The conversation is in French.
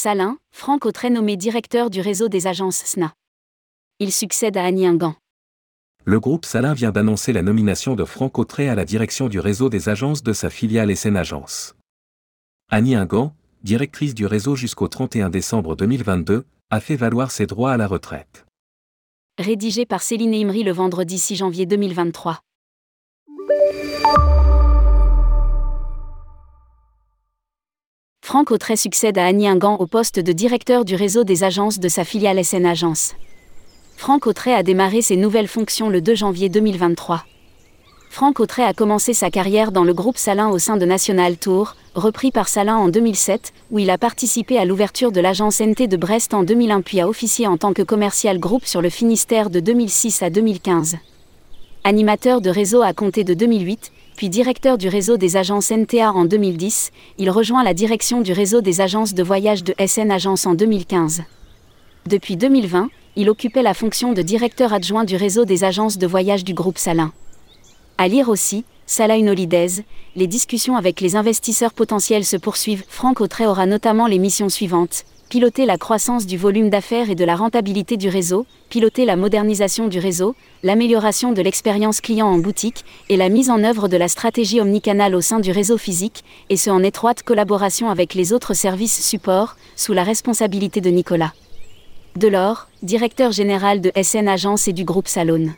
Salin, Franck Autray nommé directeur du réseau des agences SNA. Il succède à Annie Ingan. Le groupe Salin vient d'annoncer la nomination de Franck Autray à la direction du réseau des agences de sa filiale SN Agence. Annie Ingan, directrice du réseau jusqu'au 31 décembre 2022, a fait valoir ses droits à la retraite. Rédigé par Céline Imri le vendredi 6 janvier 2023. Franck Autray succède à Annie Ingan au poste de directeur du réseau des agences de sa filiale SN Agence. Franck Autray a démarré ses nouvelles fonctions le 2 janvier 2023. Franck Autray a commencé sa carrière dans le groupe Salin au sein de National Tour, repris par Salin en 2007, où il a participé à l'ouverture de l'agence NT de Brest en 2001 puis a officié en tant que commercial groupe sur le Finistère de 2006 à 2015. Animateur de réseau à compter de 2008, puis directeur du réseau des agences NTA en 2010, il rejoint la direction du réseau des agences de voyage de SN Agence en 2015. Depuis 2020, il occupait la fonction de directeur adjoint du réseau des agences de voyage du groupe Salin. À lire aussi, Salah Holidays, les discussions avec les investisseurs potentiels se poursuivent. Franck Autray aura notamment les missions suivantes piloter la croissance du volume d'affaires et de la rentabilité du réseau, piloter la modernisation du réseau, l'amélioration de l'expérience client en boutique et la mise en œuvre de la stratégie omnicanal au sein du réseau physique, et ce en étroite collaboration avec les autres services support, sous la responsabilité de Nicolas Delors, directeur général de SN Agence et du groupe Salone.